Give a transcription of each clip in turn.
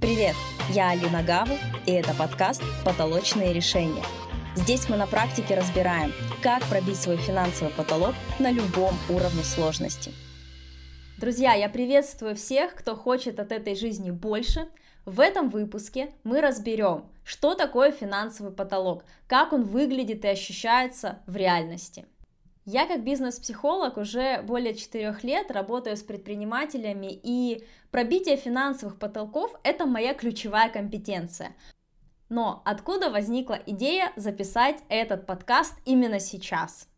Привет, я Алина Гаву, и это подкаст «Потолочные решения». Здесь мы на практике разбираем, как пробить свой финансовый потолок на любом уровне сложности. Друзья, я приветствую всех, кто хочет от этой жизни больше. В этом выпуске мы разберем, что такое финансовый потолок, как он выглядит и ощущается в реальности – я как бизнес-психолог уже более четырех лет работаю с предпринимателями, и пробитие финансовых потолков – это моя ключевая компетенция. Но откуда возникла идея записать этот подкаст именно сейчас?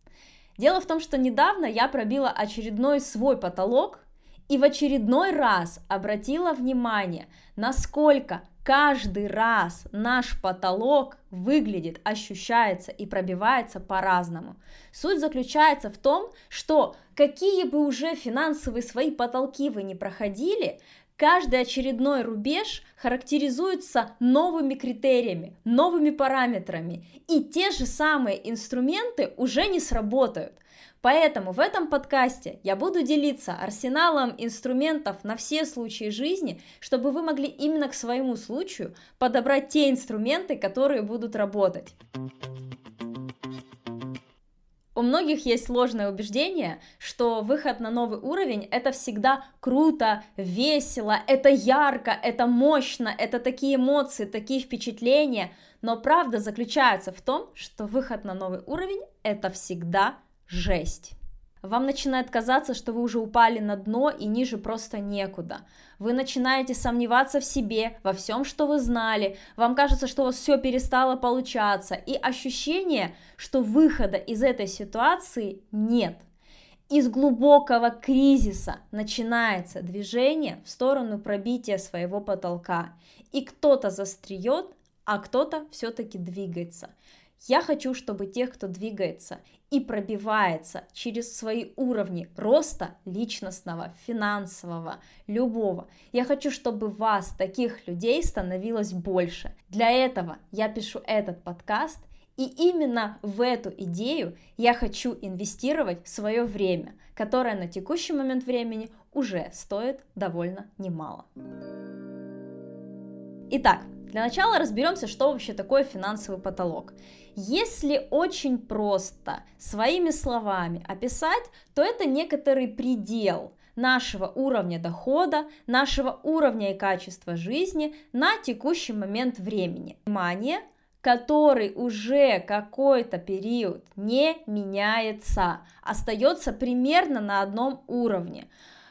Дело в том, что недавно я пробила очередной свой потолок и в очередной раз обратила внимание, насколько каждый раз наш потолок выглядит, ощущается и пробивается по-разному. Суть заключается в том, что какие бы уже финансовые свои потолки вы не проходили, каждый очередной рубеж характеризуется новыми критериями, новыми параметрами, и те же самые инструменты уже не сработают – Поэтому в этом подкасте я буду делиться арсеналом инструментов на все случаи жизни, чтобы вы могли именно к своему случаю подобрать те инструменты, которые будут работать. У многих есть сложное убеждение, что выход на новый уровень это всегда круто, весело, это ярко, это мощно, это такие эмоции, такие впечатления. Но правда заключается в том, что выход на новый уровень это всегда жесть. Вам начинает казаться, что вы уже упали на дно и ниже просто некуда. Вы начинаете сомневаться в себе, во всем, что вы знали. Вам кажется, что у вас все перестало получаться. И ощущение, что выхода из этой ситуации нет. Из глубокого кризиса начинается движение в сторону пробития своего потолка. И кто-то застреет, а кто-то все-таки двигается. Я хочу, чтобы тех, кто двигается и пробивается через свои уровни роста личностного, финансового, любого. Я хочу, чтобы вас, таких людей, становилось больше. Для этого я пишу этот подкаст, и именно в эту идею я хочу инвестировать свое время, которое на текущий момент времени уже стоит довольно немало. Итак, для начала разберемся, что вообще такое финансовый потолок. Если очень просто своими словами описать, то это некоторый предел нашего уровня дохода, нашего уровня и качества жизни на текущий момент времени. Внимание, который уже какой-то период не меняется, остается примерно на одном уровне.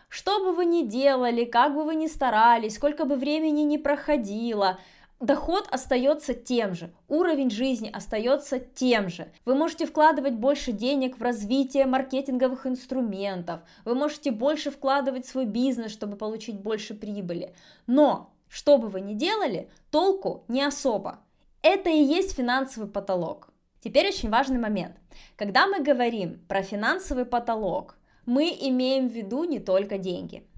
Что бы вы ни делали, как бы вы ни старались, сколько бы времени ни проходило – Доход остается тем же, уровень жизни остается тем же. Вы можете вкладывать больше денег в развитие маркетинговых инструментов, вы можете больше вкладывать в свой бизнес, чтобы получить больше прибыли. Но, что бы вы ни делали, толку не особо. Это и есть финансовый потолок. Теперь очень важный момент. Когда мы говорим про финансовый потолок, мы имеем в виду не только деньги –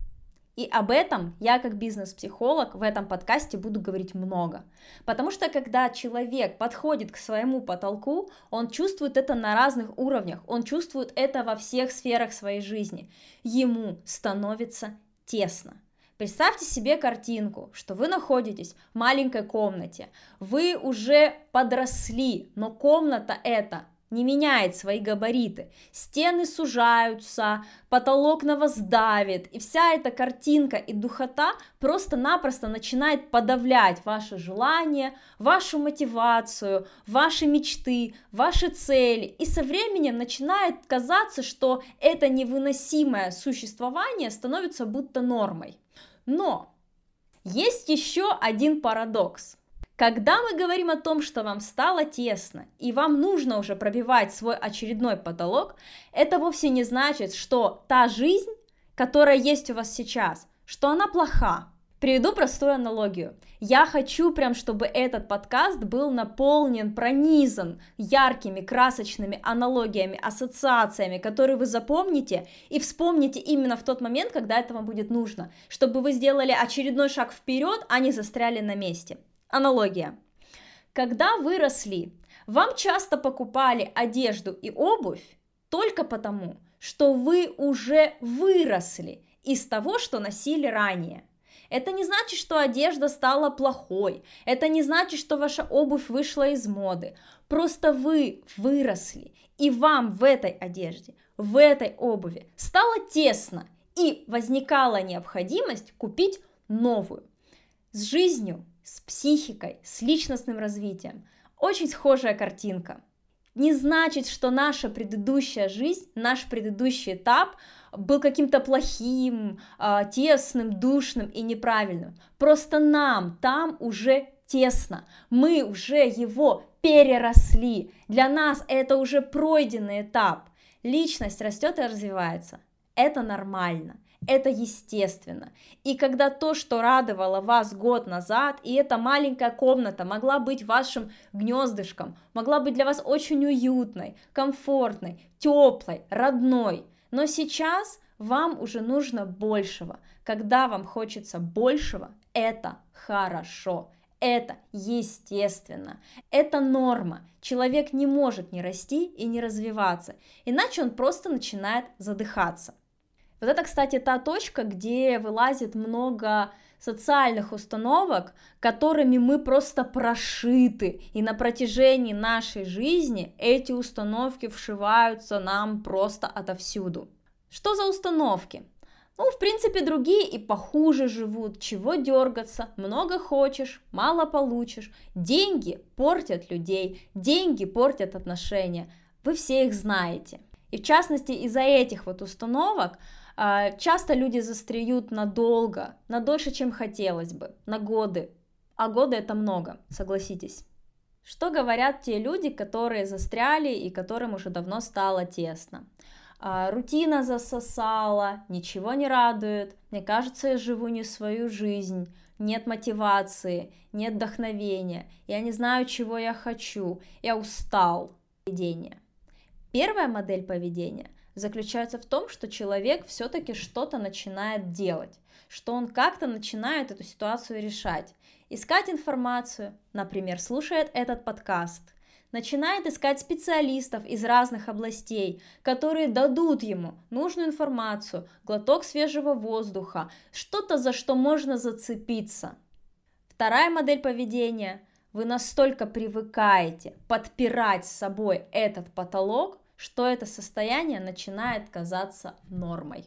и об этом я как бизнес-психолог в этом подкасте буду говорить много. Потому что когда человек подходит к своему потолку, он чувствует это на разных уровнях, он чувствует это во всех сферах своей жизни. Ему становится тесно. Представьте себе картинку, что вы находитесь в маленькой комнате, вы уже подросли, но комната эта не меняет свои габариты. Стены сужаются, потолок на вас давит, и вся эта картинка и духота просто-напросто начинает подавлять ваше желание, вашу мотивацию, ваши мечты, ваши цели. И со временем начинает казаться, что это невыносимое существование становится будто нормой. Но есть еще один парадокс. Когда мы говорим о том, что вам стало тесно и вам нужно уже пробивать свой очередной потолок, это вовсе не значит, что та жизнь, которая есть у вас сейчас, что она плоха. Приведу простую аналогию. Я хочу прям, чтобы этот подкаст был наполнен, пронизан яркими, красочными аналогиями, ассоциациями, которые вы запомните и вспомните именно в тот момент, когда это вам будет нужно, чтобы вы сделали очередной шаг вперед, а не застряли на месте. Аналогия. Когда выросли, вам часто покупали одежду и обувь только потому, что вы уже выросли из того, что носили ранее. Это не значит, что одежда стала плохой. Это не значит, что ваша обувь вышла из моды. Просто вы выросли, и вам в этой одежде, в этой обуви стало тесно, и возникала необходимость купить новую. С жизнью, с психикой, с личностным развитием. Очень схожая картинка. Не значит, что наша предыдущая жизнь, наш предыдущий этап был каким-то плохим, а, тесным, душным и неправильным. Просто нам там уже тесно. Мы уже его переросли. Для нас это уже пройденный этап. Личность растет и развивается. Это нормально. Это естественно. И когда то, что радовало вас год назад, и эта маленькая комната могла быть вашим гнездышком, могла быть для вас очень уютной, комфортной, теплой, родной, но сейчас вам уже нужно большего. Когда вам хочется большего, это хорошо. Это естественно, это норма. Человек не может не расти и не развиваться, иначе он просто начинает задыхаться. Вот это, кстати, та точка, где вылазит много социальных установок, которыми мы просто прошиты, и на протяжении нашей жизни эти установки вшиваются нам просто отовсюду. Что за установки? Ну, в принципе, другие и похуже живут. Чего дергаться? Много хочешь, мало получишь. Деньги портят людей, деньги портят отношения. Вы все их знаете. И в частности, из-за этих вот установок часто люди застреют надолго, на дольше, чем хотелось бы, на годы. А годы это много, согласитесь. Что говорят те люди, которые застряли и которым уже давно стало тесно? а, рутина засосала, ничего не радует, мне кажется, я живу не свою жизнь, нет мотивации, нет вдохновения, я не знаю, чего я хочу, я устал. Поведение. Первая модель поведения заключается в том, что человек все-таки что-то начинает делать, что он как-то начинает эту ситуацию решать, искать информацию, например, слушает этот подкаст – начинает искать специалистов из разных областей, которые дадут ему нужную информацию, глоток свежего воздуха, что-то, за что можно зацепиться. Вторая модель поведения. Вы настолько привыкаете подпирать с собой этот потолок, что это состояние начинает казаться нормой.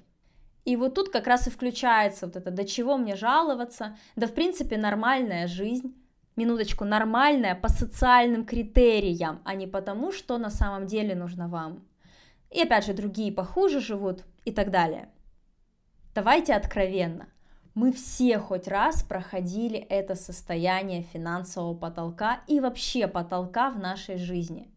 И вот тут как раз и включается вот это, до чего мне жаловаться, да в принципе нормальная жизнь, минуточку, нормальное по социальным критериям, а не потому, что на самом деле нужно вам. И опять же, другие похуже живут и так далее. Давайте откровенно. Мы все хоть раз проходили это состояние финансового потолка и вообще потолка в нашей жизни.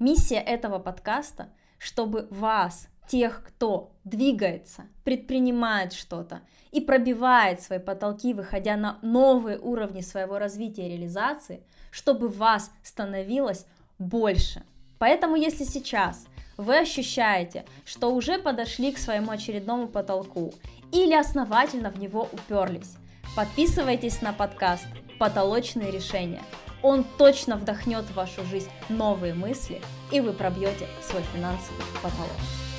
Миссия этого подкаста, чтобы вас тех, кто двигается, предпринимает что-то и пробивает свои потолки, выходя на новые уровни своего развития и реализации, чтобы вас становилось больше. Поэтому если сейчас вы ощущаете, что уже подошли к своему очередному потолку или основательно в него уперлись, подписывайтесь на подкаст «Потолочные решения». Он точно вдохнет в вашу жизнь новые мысли, и вы пробьете свой финансовый потолок.